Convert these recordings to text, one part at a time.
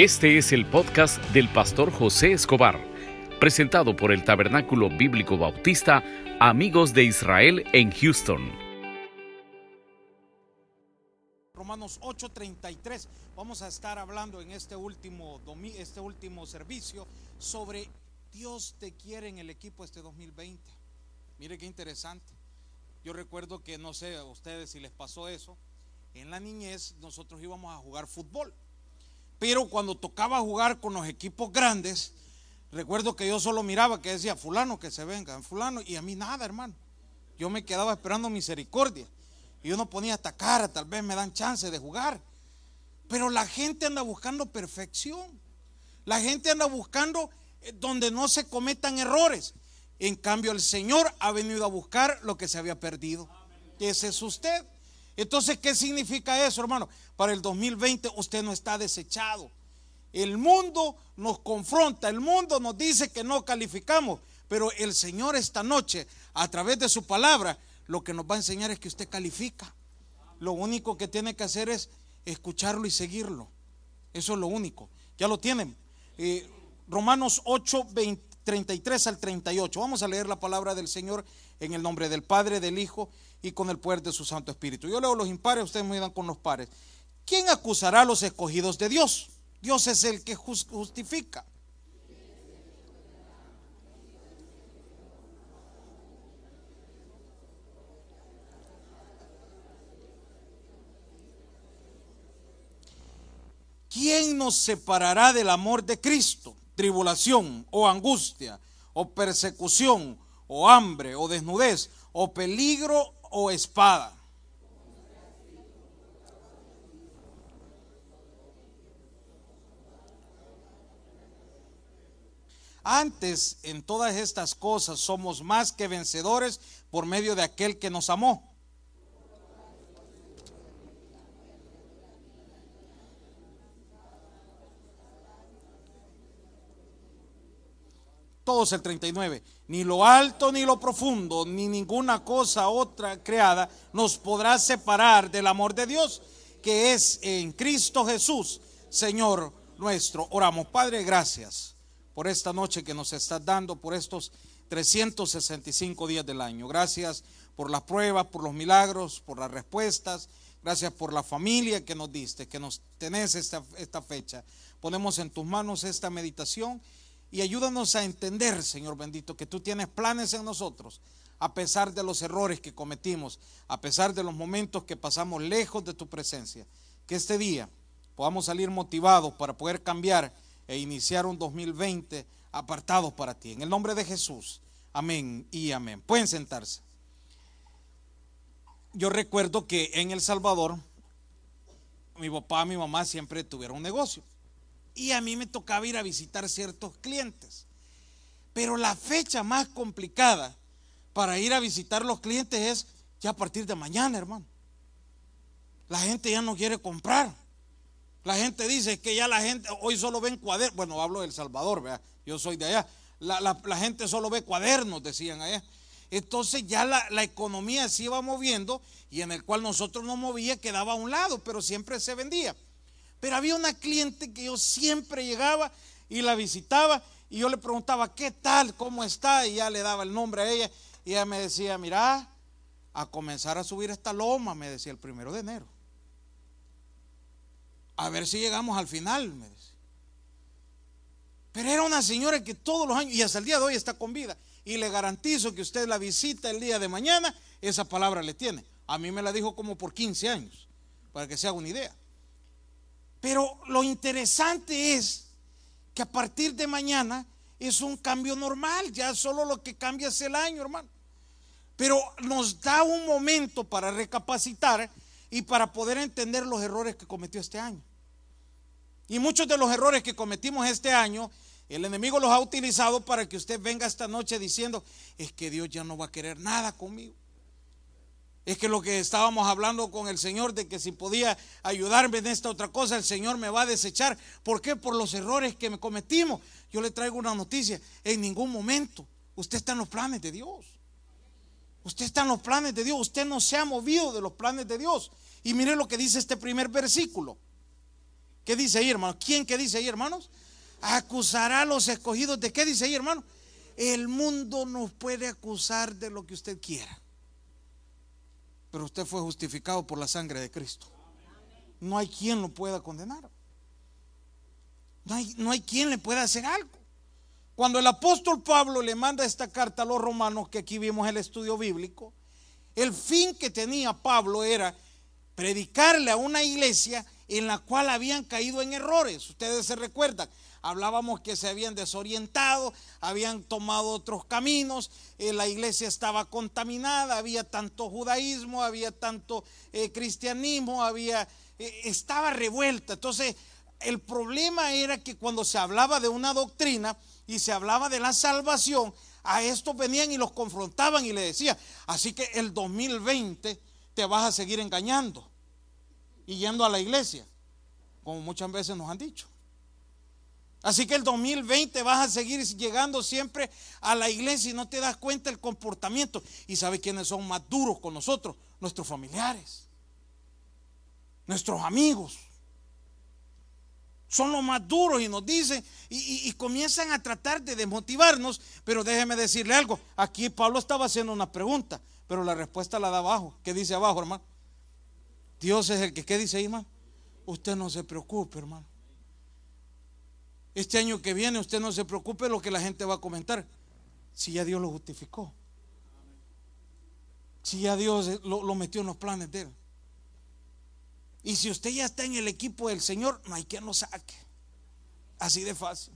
Este es el podcast del pastor José Escobar, presentado por el Tabernáculo Bíblico Bautista Amigos de Israel en Houston. Romanos 8:33. Vamos a estar hablando en este último, este último servicio sobre Dios te quiere en el equipo este 2020. Mire qué interesante. Yo recuerdo que, no sé a ustedes si les pasó eso, en la niñez nosotros íbamos a jugar fútbol. Pero cuando tocaba jugar con los equipos grandes, recuerdo que yo solo miraba que decía, fulano que se venga, fulano, y a mí nada, hermano. Yo me quedaba esperando misericordia. Y yo no ponía hasta cara, tal vez me dan chance de jugar. Pero la gente anda buscando perfección. La gente anda buscando eh, donde no se cometan errores. En cambio, el Señor ha venido a buscar lo que se había perdido. Ese es usted. Entonces, ¿qué significa eso, hermano? Para el 2020 usted no está desechado. El mundo nos confronta, el mundo nos dice que no calificamos, pero el Señor esta noche, a través de su palabra, lo que nos va a enseñar es que usted califica. Lo único que tiene que hacer es escucharlo y seguirlo. Eso es lo único. Ya lo tienen. Eh, Romanos 8, 33 al 38. Vamos a leer la palabra del Señor en el nombre del Padre, del Hijo y con el poder de su Santo Espíritu. Yo leo los impares, ustedes me dan con los pares. ¿Quién acusará a los escogidos de Dios? Dios es el que justifica. ¿Quién nos separará del amor de Cristo? Tribulación o angustia o persecución o hambre o desnudez o peligro o espada. Antes en todas estas cosas somos más que vencedores por medio de aquel que nos amó. Todos el 39, ni lo alto ni lo profundo, ni ninguna cosa otra creada nos podrá separar del amor de Dios que es en Cristo Jesús, Señor nuestro. Oramos, Padre, gracias por esta noche que nos estás dando, por estos 365 días del año. Gracias por las pruebas, por los milagros, por las respuestas. Gracias por la familia que nos diste, que nos tenés esta, esta fecha. Ponemos en tus manos esta meditación y ayúdanos a entender, Señor bendito, que tú tienes planes en nosotros, a pesar de los errores que cometimos, a pesar de los momentos que pasamos lejos de tu presencia. Que este día podamos salir motivados para poder cambiar e iniciar un 2020 apartados para ti. En el nombre de Jesús. Amén y amén. Pueden sentarse. Yo recuerdo que en El Salvador, mi papá y mi mamá siempre tuvieron un negocio y a mí me tocaba ir a visitar ciertos clientes. Pero la fecha más complicada para ir a visitar los clientes es ya a partir de mañana, hermano. La gente ya no quiere comprar. La gente dice que ya la gente, hoy solo ven cuadernos. Bueno, hablo del Salvador, ¿verdad? yo soy de allá. La, gente solo ve cuadernos, decían allá. Entonces ya la, economía se iba moviendo y en el cual nosotros no movía quedaba a un lado, pero siempre se vendía. Pero había una cliente que yo siempre llegaba y la visitaba y yo le preguntaba, ¿qué tal? ¿Cómo está? Y ya le daba el nombre a ella y ella me decía, mira, a comenzar a subir esta loma, me decía el primero de enero. A ver si llegamos al final, me decía. Pero era una señora que todos los años, y hasta el día de hoy está con vida, y le garantizo que usted la visita el día de mañana, esa palabra le tiene. A mí me la dijo como por 15 años, para que se haga una idea. Pero lo interesante es que a partir de mañana es un cambio normal, ya solo lo que cambia es el año, hermano. Pero nos da un momento para recapacitar y para poder entender los errores que cometió este año. Y muchos de los errores que cometimos este año, el enemigo los ha utilizado para que usted venga esta noche diciendo, es que Dios ya no va a querer nada conmigo. Es que lo que estábamos hablando con el Señor de que si podía ayudarme en esta otra cosa, el Señor me va a desechar. ¿Por qué? Por los errores que me cometimos. Yo le traigo una noticia. En ningún momento usted está en los planes de Dios. Usted está en los planes de Dios. Usted no se ha movido de los planes de Dios. Y mire lo que dice este primer versículo. ¿Qué dice ahí, hermano? ¿Quién qué dice ahí, hermanos? Acusará a los escogidos de qué dice ahí, hermano? El mundo nos puede acusar de lo que usted quiera. Pero usted fue justificado por la sangre de Cristo. No hay quien lo pueda condenar. No hay, no hay quien le pueda hacer algo. Cuando el apóstol Pablo le manda esta carta a los romanos, que aquí vimos el estudio bíblico, el fin que tenía Pablo era predicarle a una iglesia en la cual habían caído en errores. Ustedes se recuerdan, hablábamos que se habían desorientado, habían tomado otros caminos, eh, la iglesia estaba contaminada, había tanto judaísmo, había tanto eh, cristianismo, había, eh, estaba revuelta. Entonces, el problema era que cuando se hablaba de una doctrina y se hablaba de la salvación, a estos venían y los confrontaban y le decían, así que el 2020 te vas a seguir engañando y yendo a la iglesia, como muchas veces nos han dicho. Así que el 2020 vas a seguir llegando siempre a la iglesia y no te das cuenta del comportamiento. ¿Y sabe quiénes son más duros con nosotros? Nuestros familiares, nuestros amigos son los más duros y nos dicen y, comienzan a tratar de desmotivarnos. Pero déjeme decirle algo. Aquí Pablo estaba haciendo una pregunta, pero la respuesta la da abajo. ¿Qué dice abajo, hermano? Dios es el que, ¿qué dice hermano? Usted no se preocupe, hermano. Este año que viene usted no se preocupe lo que la gente va a comentar. Si ya Dios lo justificó. Si ya Dios lo, lo metió en los planes de él. Y si usted ya está en el equipo del Señor, no hay quien lo saque. Así de fácil.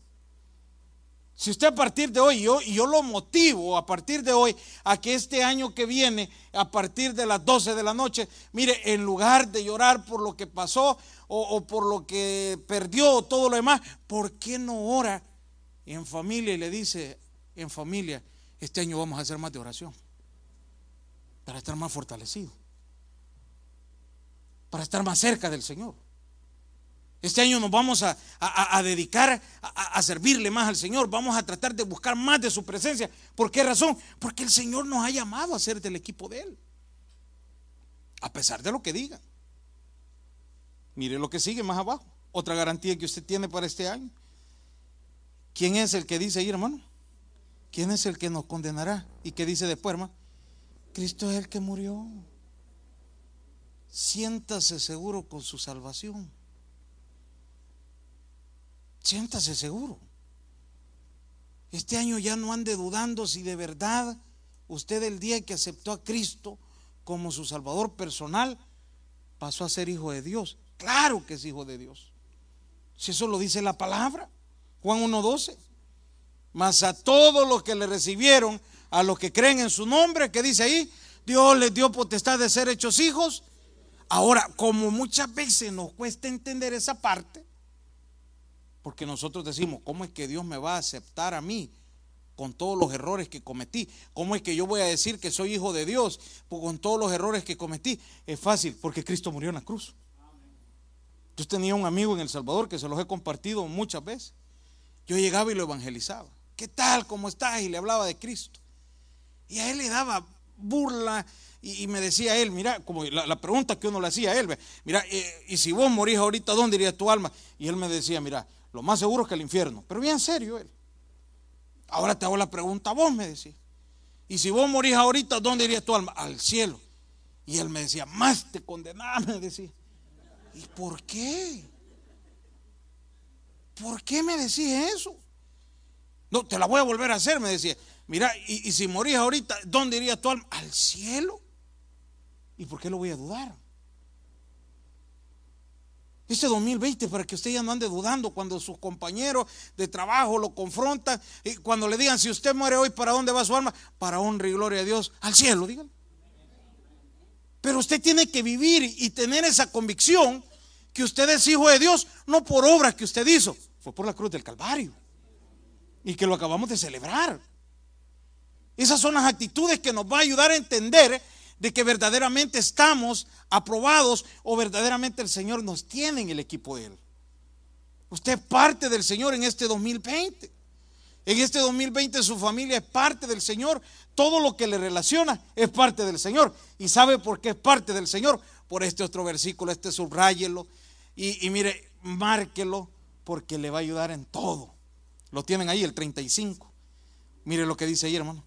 Si usted a partir de hoy, yo, yo lo motivo a partir de hoy a que este año que viene, a partir de las 12 de la noche, mire, en lugar de llorar por lo que pasó o, o por lo que perdió o todo lo demás, ¿por qué no ora en familia y le dice en familia, este año vamos a hacer más de oración para estar más fortalecidos? para estar más cerca del Señor. Este año nos vamos a, dedicar a, servirle más al Señor. Vamos a tratar de buscar más de su presencia. ¿Por qué razón? Porque el Señor nos ha llamado a ser del equipo de Él. A pesar de lo que diga Mire lo que sigue más abajo. Otra garantía que usted tiene para este año. ¿Quién es el que dice ahí, hermano? ¿Quién es el que nos condenará? ¿Y qué dice después, hermano? Cristo es el que murió siéntase seguro con su salvación. Siéntase seguro. Este año ya no ande dudando si de verdad usted el día que aceptó a Cristo como su Salvador personal pasó a ser hijo de Dios. Claro que es hijo de Dios. Si eso lo dice la palabra, Juan 1.12. Mas a todos los que le recibieron, a los que creen en su nombre, que dice ahí, Dios les dio potestad de ser hechos hijos Ahora, como muchas veces nos cuesta entender esa parte, porque nosotros decimos, ¿cómo es que Dios me va a aceptar a mí con todos los errores que cometí? ¿Cómo es que yo voy a decir que soy hijo de Dios con todos los errores que cometí? Es fácil, porque Cristo murió en la cruz. Yo tenía un amigo en El Salvador que se los he compartido muchas veces. Yo llegaba y lo evangelizaba. ¿Qué tal? ¿Cómo estás? Y le hablaba de Cristo. Y a él le daba burla y, me decía él, mira, como la, pregunta que uno le hacía a él, mira, eh, y si vos morís ahorita, ¿dónde iría tu alma? Y él me decía, mira, lo más seguro es que el infierno. Pero bien serio él. Ahora te hago la pregunta a vos, me decía. Y si vos morís ahorita, ¿dónde iría tu alma? Al cielo. Y él me decía, más te condenás, me decía. ¿Y por qué? ¿Por qué me decís eso? No, te la voy a volver a hacer, me decía. Mira, y, si morís ahorita, ¿dónde iría tu alma? Al cielo. ¿Y por qué lo voy a dudar? Este 2020 para que usted ya no ande dudando cuando sus compañeros de trabajo lo confrontan y cuando le digan si usted muere hoy, ¿para dónde va su alma? Para honra y gloria a Dios, al cielo, díganle. Pero usted tiene que vivir y tener esa convicción que usted es hijo de Dios, no por obras que usted hizo, fue por la cruz del Calvario. Y que lo acabamos de celebrar. Esas son las actitudes que nos va a ayudar a entender de que verdaderamente estamos aprobados o verdaderamente el Señor nos tiene en el equipo de Él. Usted es parte del Señor en este 2020. En este 2020 su familia es parte del Señor. Todo lo que le relaciona es parte del Señor. ¿Y sabe por qué es parte del Señor? Por este otro versículo, este subráyelo. Y, y mire, márquelo porque le va a ayudar en todo. Lo tienen ahí, el 35. Mire lo que dice ahí, hermano.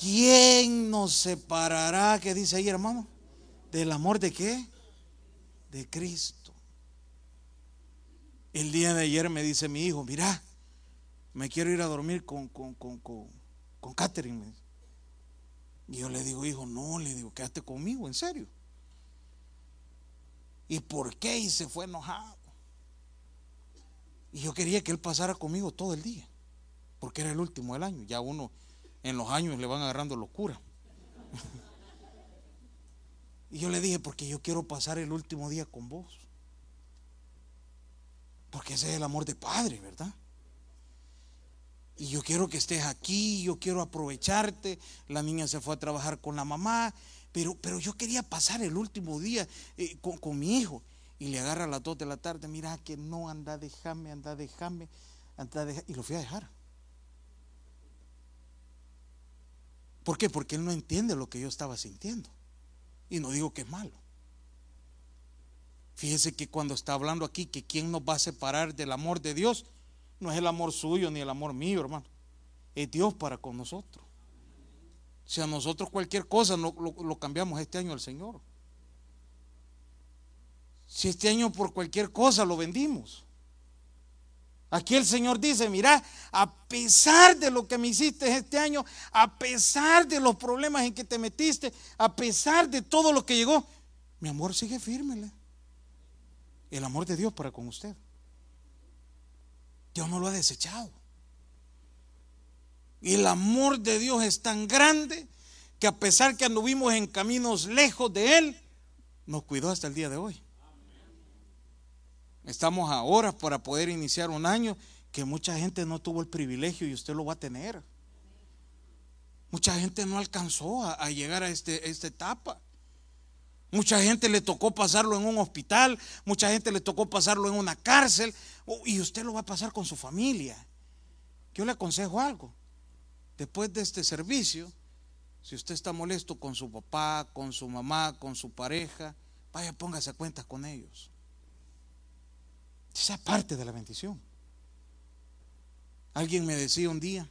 ¿Quién nos separará? ¿Qué dice ahí, hermano? ¿Del amor de qué? De Cristo. El día de ayer me dice mi hijo, mira, me quiero ir a dormir con, con, con, con, con Catherine. Y yo le digo, hijo, no, le digo, quédate conmigo, en serio. ¿Y por qué? Y se fue enojado. Y yo quería que él pasara conmigo todo el día, porque era el último del año. Ya uno en los años le van agarrando locura. y yo le dije, porque yo quiero pasar el último día con vos. Porque ese es el amor de padre, ¿verdad? Y yo quiero que estés aquí, yo quiero aprovecharte. La niña se fue a trabajar con la mamá, pero, pero yo quería pasar el último día eh, con, con, mi hijo. Y le agarra a las 2 de la tarde, mira que no, anda, déjame, anda, déjame, anda, déjame. Y lo fui a dejar. ¿Por qué? Porque él no entiende lo que yo estaba sintiendo. Y no digo que es malo. Fíjese que cuando está hablando aquí que quién nos va a separar del amor de Dios, no es el amor suyo ni el amor mío, hermano. Es Dios para con nosotros. Si a nosotros cualquier cosa lo, lo, cambiamos este año al Señor. Si este año por cualquier cosa lo vendimos. Aquí el Señor dice, mira, a pesar de lo que me hiciste este año, a pesar de los problemas en que te metiste, a pesar de todo lo que llegó, mi amor sigue firme. El amor de Dios para con usted. Dios no lo ha desechado. Y el amor de Dios es tan grande que a pesar que anduvimos en caminos lejos de Él, nos cuidó hasta el día de hoy. Estamos ahora para poder iniciar un año que mucha gente no tuvo el privilegio y usted lo va a tener. Mucha gente no alcanzó a, llegar a, este, esta etapa. Mucha gente le tocó pasarlo en un hospital, mucha gente le tocó pasarlo en una cárcel y usted lo va a pasar con su familia. Yo le aconsejo algo. Después de este servicio, si usted está molesto con su papá, con su mamá, con su pareja, vaya, póngase a cuenta con ellos. Esa es parte de la bendición. Alguien me decía un día,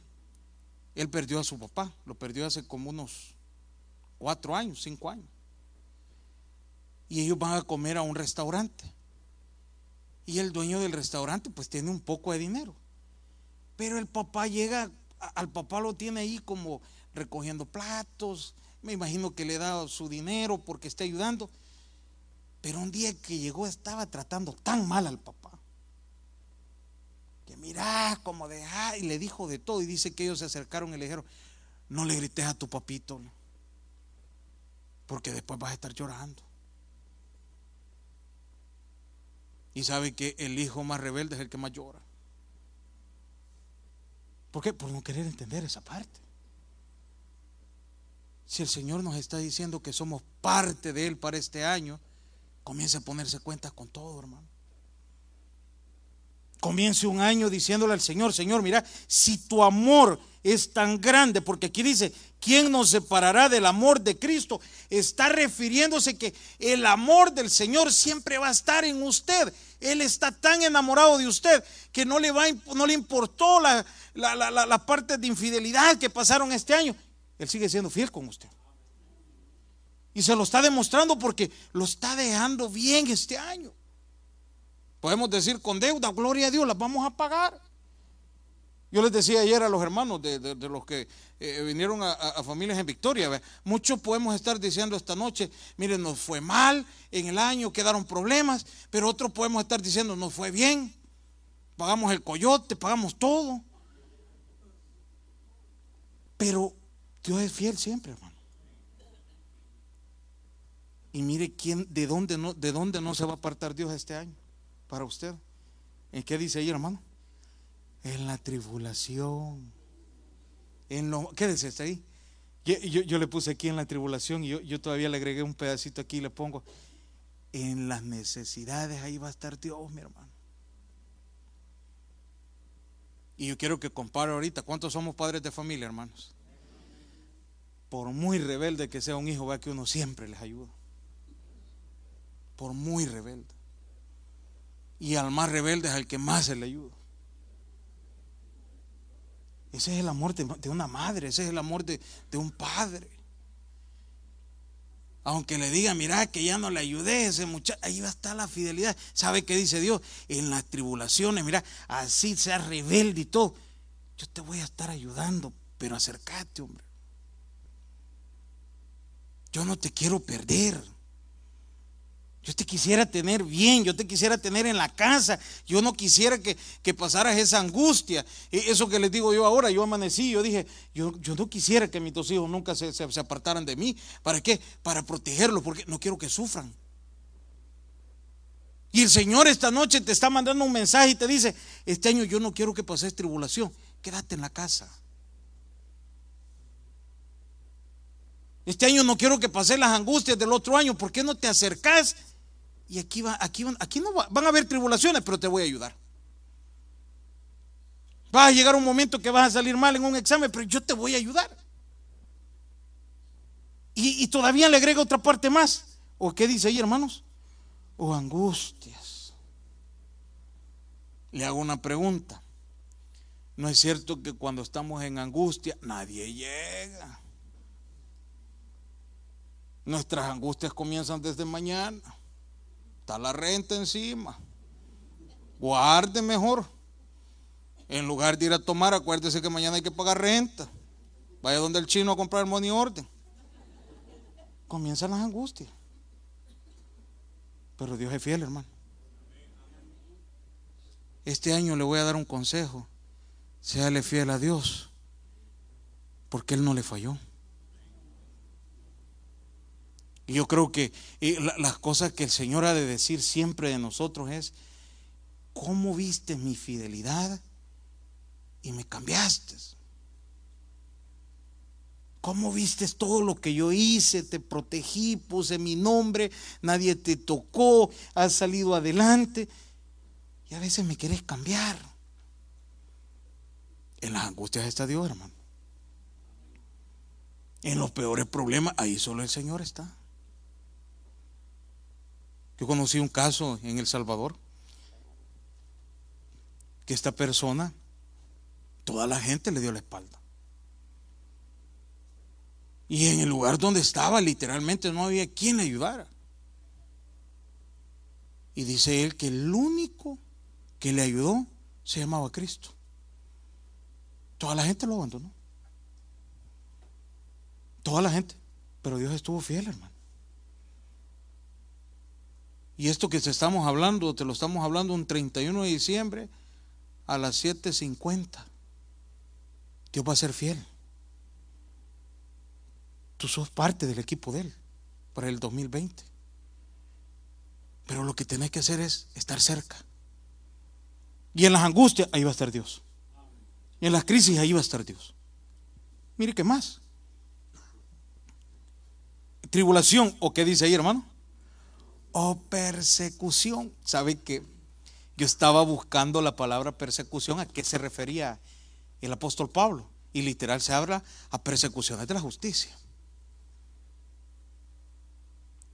él perdió a su papá, lo perdió hace como unos cuatro años, cinco años y ellos van a comer a un restaurante. Y el dueño del restaurante pues tiene un poco de dinero. Pero el papá llega, al papá lo tiene ahí como recogiendo platos, me imagino que le da su dinero porque está ayudando. Pero un día que llegó estaba tratando tan mal al papá. Mira como deja y le dijo de todo y dice que ellos se acercaron y le dijeron, no le grites a tu papito, porque después vas a estar llorando. Y sabe que el hijo más rebelde es el que más llora. ¿Por qué? Por no querer entender esa parte. Si el Señor nos está diciendo que somos parte de Él para este año, comience a ponerse cuenta con todo, hermano. Comience un año diciéndole al Señor, Señor, mira, si tu amor es tan grande, porque aquí dice, ¿quién nos separará del amor de Cristo? Está refiriéndose que el amor del Señor siempre va a estar en usted. Él está tan enamorado de usted que no le, va, no le importó la, la, la, la parte de infidelidad que pasaron este año. Él sigue siendo fiel con usted. Y se lo está demostrando porque lo está dejando bien este año. Podemos decir con deuda, gloria a Dios, las vamos a pagar. Yo les decía ayer a los hermanos de, los que eh, vinieron a, familias en Victoria, muchos podemos estar diciendo esta noche, miren, nos fue mal en el año, quedaron problemas, pero otros podemos estar diciendo, nos fue bien, pagamos el coyote, pagamos todo. Pero Dios es fiel siempre, hermano. Y mire quién, de dónde no, de dónde no se va a apartar Dios este año para usted. ¿En qué dice ahí, hermano? En la tribulación. En lo, quédese está ahí. Yo, yo, le puse aquí en la tribulación y yo, yo todavía le agregué un pedacito aquí y le pongo. En las necesidades ahí va a estar Dios, mi hermano. Y yo quiero que compare ahorita cuántos somos padres de familia, hermanos. Por muy rebelde que sea un hijo, vea que uno siempre les ayuda. Por muy rebelde. Y al más rebelde es al que más se le ayuda. Ese es el amor de, una madre, ese es el amor de, un padre. Aunque le diga, mira que ya no le ayudé ese muchacho, ahí va a estar la fidelidad. ¿Sabe qué dice Dios? En las tribulaciones, mira, así sea rebelde y todo. Yo te voy a estar ayudando, pero acércate, hombre. Yo no te quiero perder. Yo te quisiera tener bien, yo te quisiera tener en la casa. Yo no quisiera que, que pasaras esa angustia. E, eso que les digo yo ahora, yo amanecí, yo dije, yo, yo no quisiera que mis dos hijos nunca se, se, apartaran de mí. ¿Para qué? Para protegerlos, porque no quiero que sufran. Y el Señor esta noche te está mandando un mensaje y te dice, este año yo no quiero que pases tribulación, quédate en la casa. Este año no quiero que pases las angustias del otro año, ¿por qué no te acercas y aquí, va, aquí, van, aquí no van a haber tribulaciones, pero te voy a ayudar. Va a llegar un momento que vas a salir mal en un examen, pero yo te voy a ayudar. Y, todavía le agrega otra parte más. ¿O qué dice ahí, hermanos? O angustias. Le hago una pregunta. ¿No es cierto que cuando estamos en angustia nadie llega? Nuestras angustias comienzan desde mañana la renta encima. Guarde mejor. En lugar de ir a tomar, acuérdese que mañana hay que pagar renta. Vaya donde el chino a comprar money order. Comienzan las angustias. Pero Dios es fiel, hermano. Este año le voy a dar un consejo. Séale fiel a Dios. Porque Él no le falló. Y yo creo que las cosas que el Señor ha de decir siempre de nosotros es, ¿cómo viste mi fidelidad y me cambiaste? ¿Cómo viste todo lo que yo hice? Te protegí, puse mi nombre, nadie te tocó, has salido adelante. Y a veces me quieres cambiar. En las angustias está Dios, hermano. En los peores problemas, ahí solo el Señor está. Yo conocí un caso en El Salvador que esta persona, toda la gente le dio la espalda. Y en el lugar donde estaba, literalmente no había quien le ayudara. Y dice él que el único que le ayudó se llamaba Cristo. Toda la gente lo abandonó. Toda la gente. Pero Dios estuvo fiel, hermano. Y esto que te estamos hablando, te lo estamos hablando un 31 de diciembre a las 7.50. Dios va a ser fiel. Tú sos parte del equipo de Él para el 2020. Pero lo que tenés que hacer es estar cerca. Y en las angustias, ahí va a estar Dios. Y en las crisis, ahí va a estar Dios. Mire qué más. Tribulación, o qué dice ahí, hermano o persecución. ¿Sabe que yo estaba buscando la palabra persecución? ¿A qué se refería el apóstol Pablo? Y literal se habla a persecuciones de la justicia.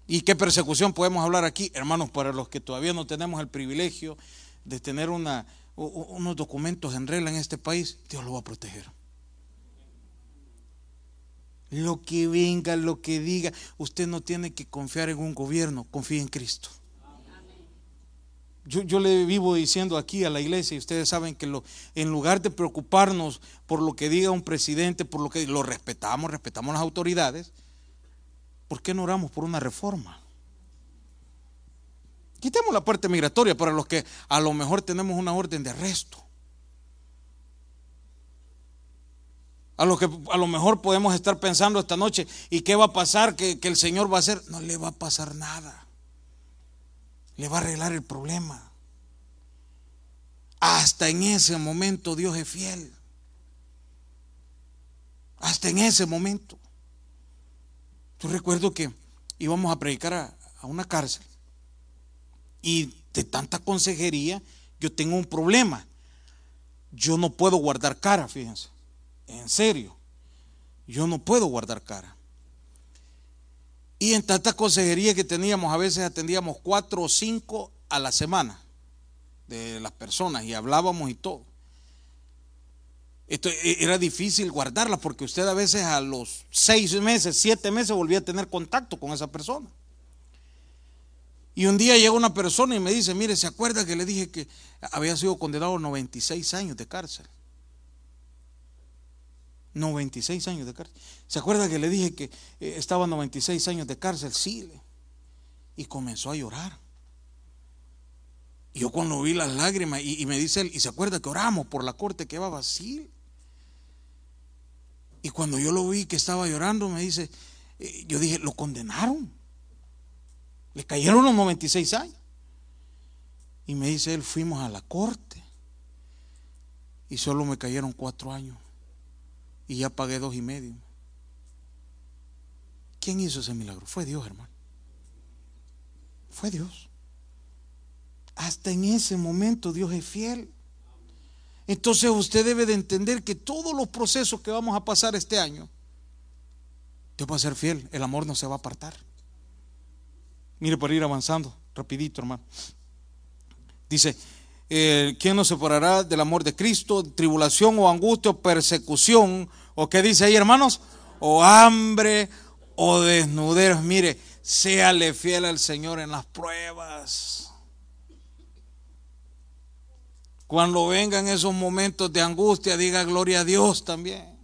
¿Y qué persecución podemos hablar aquí? Hermanos, para los que todavía no tenemos el privilegio de tener una, unos documentos en regla en este país, Dios lo va a proteger. Lo que venga, lo que diga, usted no tiene que confiar en un gobierno, confíe en Cristo. Yo, yo, le vivo diciendo aquí a la iglesia, y ustedes saben que lo, en lugar de preocuparnos por lo que diga un presidente, por lo que lo respetamos, respetamos las autoridades, ¿por qué no oramos por una reforma? Quitemos la parte migratoria para los que a lo mejor tenemos una orden de arresto. A lo que a lo mejor podemos estar pensando esta noche, ¿y qué va a pasar? ¿Que, el Señor va a hacer? No le va a pasar nada. Le va a arreglar el problema. Hasta en ese momento Dios es fiel. Hasta en ese momento. Yo recuerdo que íbamos a predicar a, a una cárcel y de tanta consejería yo tengo un problema. Yo no puedo guardar cara, fíjense. En serio, yo no puedo guardar cara. Y en tanta consejería que teníamos, a veces atendíamos cuatro o cinco a la semana. de las personas y hablábamos y todo. Esto e, era difícil guardarla porque usted a veces a los seis meses, siete meses volvía a tener contacto con esa persona. Y un día llega una persona y me dice, mire, ¿se acuerda que le dije que había sido condenado a 96 años de cárcel? 96 años de cárcel. ¿Se acuerda que le dije que eh, estaba 96 años de cárcel? Sí. Y comenzó a llorar. Y yo cuando vi las lágrimas, y, me dice él, ¿y se acuerda que oramos por la corte que va Sí. Y cuando yo lo vi que estaba llorando, me dice, eh, yo dije, lo condenaron. Le cayeron los 96 años. Y me dice él, fuimos a la corte. Y solo me cayeron cuatro años. Y ya pagué dos y medio. ¿Quién hizo ese milagro? Fue Dios, hermano. Fue Dios. Hasta en ese momento Dios es fiel. Entonces usted debe de entender que todos los procesos que vamos a pasar este año, Dios va a ser fiel, el amor no se va a apartar. Mire, por ir avanzando, rapidito, hermano. Dice, eh, ¿quién nos separará del amor de Cristo? Tribulación o angustia o persecución, o qué dice ahí, hermanos, o hambre o desnudez. Mire, séale fiel al Señor en las pruebas. Cuando vengan esos momentos de angustia, diga gloria a Dios también.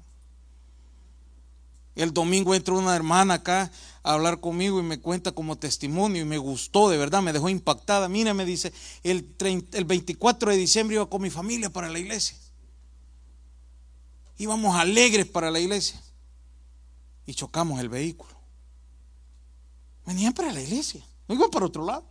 El domingo entró una hermana acá a hablar conmigo y me cuenta como testimonio y me gustó, de verdad, me dejó impactada. Mira, me dice, el, el 24 de diciembre iba con mi familia para la iglesia. Íbamos alegres para la iglesia y chocamos el vehículo. Venían para la iglesia, no iban para otro lado.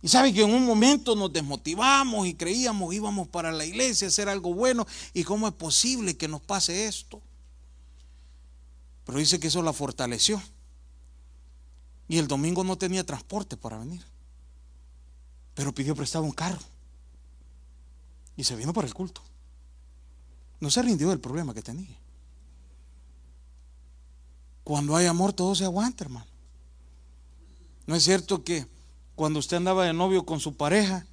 Y sabe que en un momento nos desmotivamos y creíamos íbamos para la iglesia a hacer algo bueno. ¿Y cómo es posible que nos pase esto? Pero dice que eso la fortaleció. Y el domingo no tenía transporte para venir. Pero pidió prestado un carro. Y se vino para el culto. No se rindió del problema que tenía. Cuando hay amor todo se aguanta, hermano. No es cierto que cuando usted andaba de novio con su pareja,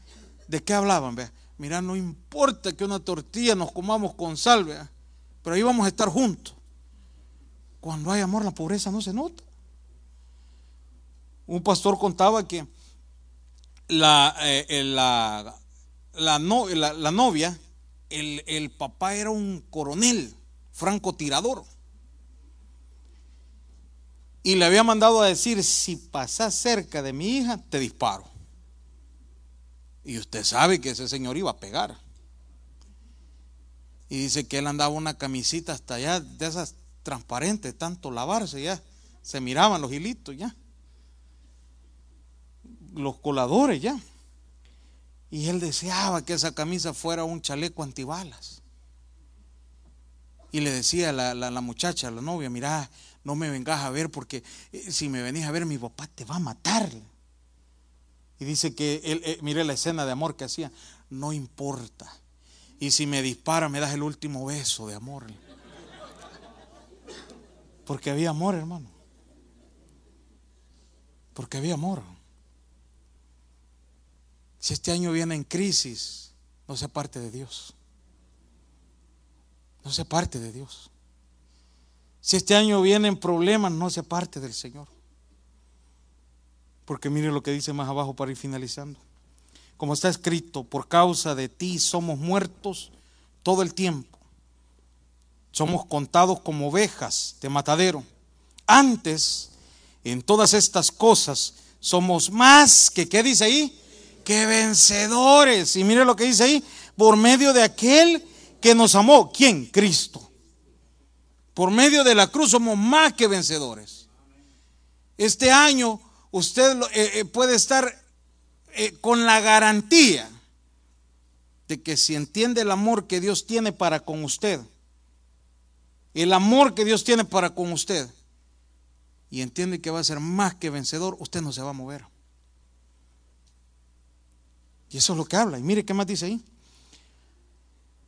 ¿de qué hablaban? Vea? Mira, no importa que una tortilla nos comamos con sal, pero ahí vamos a estar juntos. Cuando hay amor, la pobreza no se nota. Un pastor contaba que la, eh, la, la, novia, el, el papá era un coronel, francotirador. Y le había mandado a decir, si pasas cerca de mi hija, te disparo. Y usted sabe que ese señor iba a pegar. Y dice que él andaba una camisita hasta allá, de esas transparentes, tanto lavarse ya. Se miraban los hilitos ya. Los coladores ya. Y él deseaba que esa camisa fuera un chaleco antibalas. Y le decía a la, la muchacha, la novia, mira, no me vengas a ver porque eh, si me venís a ver mi papá te va a matar. Y dice que él, eh, mire la escena de amor que hacía, no importa. Y si me dispara me das el último beso de amor. Porque había amor, hermano. Porque había amor. Si este año viene en crisis, no sea parte de Dios. No sea parte de Dios. Si este año vienen problemas, no se aparte del Señor. Porque mire lo que dice más abajo para ir finalizando. Como está escrito, por causa de ti somos muertos todo el tiempo. Somos contados como ovejas de matadero. Antes, en todas estas cosas, somos más que, ¿qué dice ahí? Que vencedores. Y mire lo que dice ahí, por medio de aquel que nos amó. ¿Quién? Cristo. Por medio de la cruz somos más que vencedores. Este año usted eh, eh, puede estar eh, con la garantía de que si entiende el amor que Dios tiene para con usted, el amor que Dios tiene para con usted, y entiende que va a ser más que vencedor, usted no se va a mover. Y eso es lo que habla. Y mire qué más dice ahí.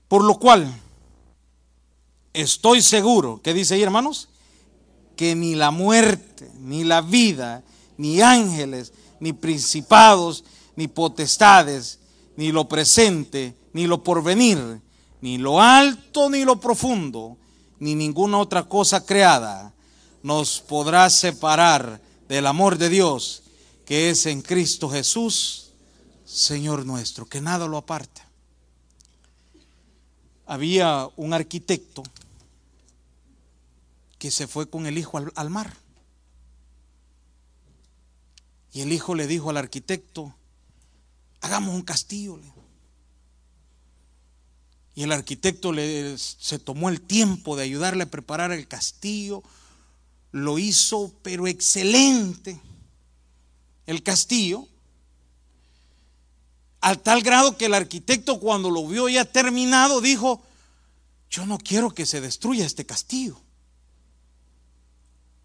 Por lo cual, estoy seguro, ¿qué dice ahí hermanos? Que ni la muerte, ni la vida, ni ángeles, ni principados, ni potestades, ni lo presente, ni lo porvenir, ni lo alto, ni lo profundo, ni ninguna otra cosa creada nos podrá separar del amor de Dios que es en Cristo Jesús, Señor nuestro, que nada lo aparta. Había un arquitecto que se fue con el hijo al, mar. Y el hijo le dijo al arquitecto, hagamos un castillo. Y el arquitecto le, se tomó el tiempo de ayudarle a preparar el castillo. Lo hizo, pero excelente. El castillo. Al tal grado que el arquitecto cuando lo vio ya terminado dijo, yo no quiero que se destruya este castillo.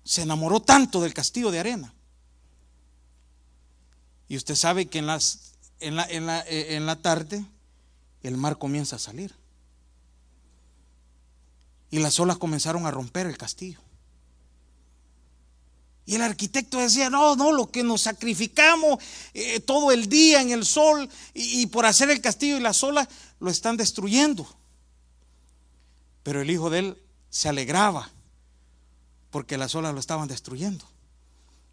Se enamoró tanto del castillo de arena. Y usted sabe que en, las, en, la, en, la, eh, en la tarde el mar comienza a salir. Y las olas comenzaron a romper el castillo. Y el arquitecto decía, no, no, lo que nos sacrificamos eh, todo el día en el sol y, por hacer el castillo y las olas lo están destruyendo. Pero el hijo de él se alegraba porque las olas lo estaban destruyendo.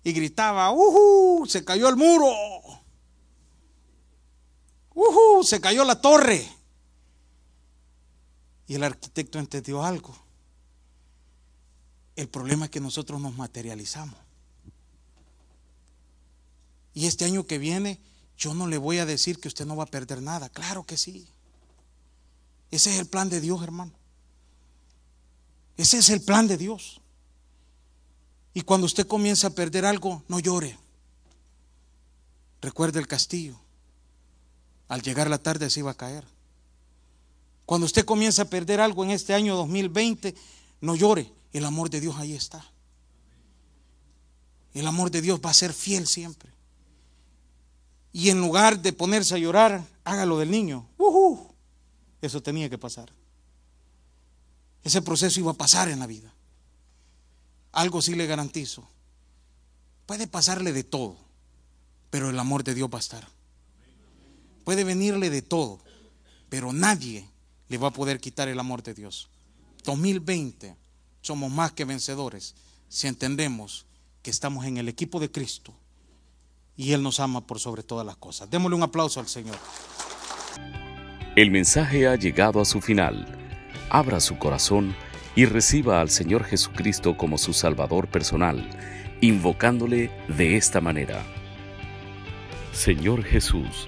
Y gritaba, ¡uh! Se cayó el muro. ¡Uh! Se cayó la torre. Y el arquitecto entendió algo. El problema es que nosotros nos materializamos. Y este año que viene, yo no le voy a decir que usted no va a perder nada. Claro que sí. Ese es el plan de Dios, hermano. Ese es el plan de Dios. Y cuando usted comienza a perder algo, no llore. Recuerde el castillo. Al llegar la tarde se iba a caer. Cuando usted comienza a perder algo en este año 2020, no llore. El amor de Dios ahí está. El amor de Dios va a ser fiel siempre. Y en lugar de ponerse a llorar, hágalo del niño. Eso tenía que pasar. Ese proceso iba a pasar en la vida. Algo sí le garantizo. Puede pasarle de todo, pero el amor de Dios va a estar. Puede venirle de todo, pero nadie le va a poder quitar el amor de Dios. 2020 somos más que vencedores si entendemos que estamos en el equipo de Cristo y Él nos ama por sobre todas las cosas. Démosle un aplauso al Señor. El mensaje ha llegado a su final. Abra su corazón y reciba al Señor Jesucristo como su Salvador personal, invocándole de esta manera. Señor Jesús,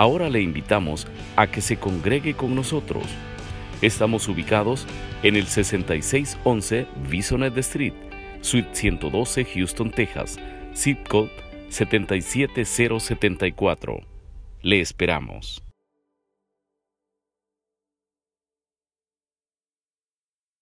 ahora le invitamos a que se congregue con nosotros. Estamos ubicados en el 6611 Bisonet Street, Suite 112, Houston, Texas, zip code 77074. Le esperamos.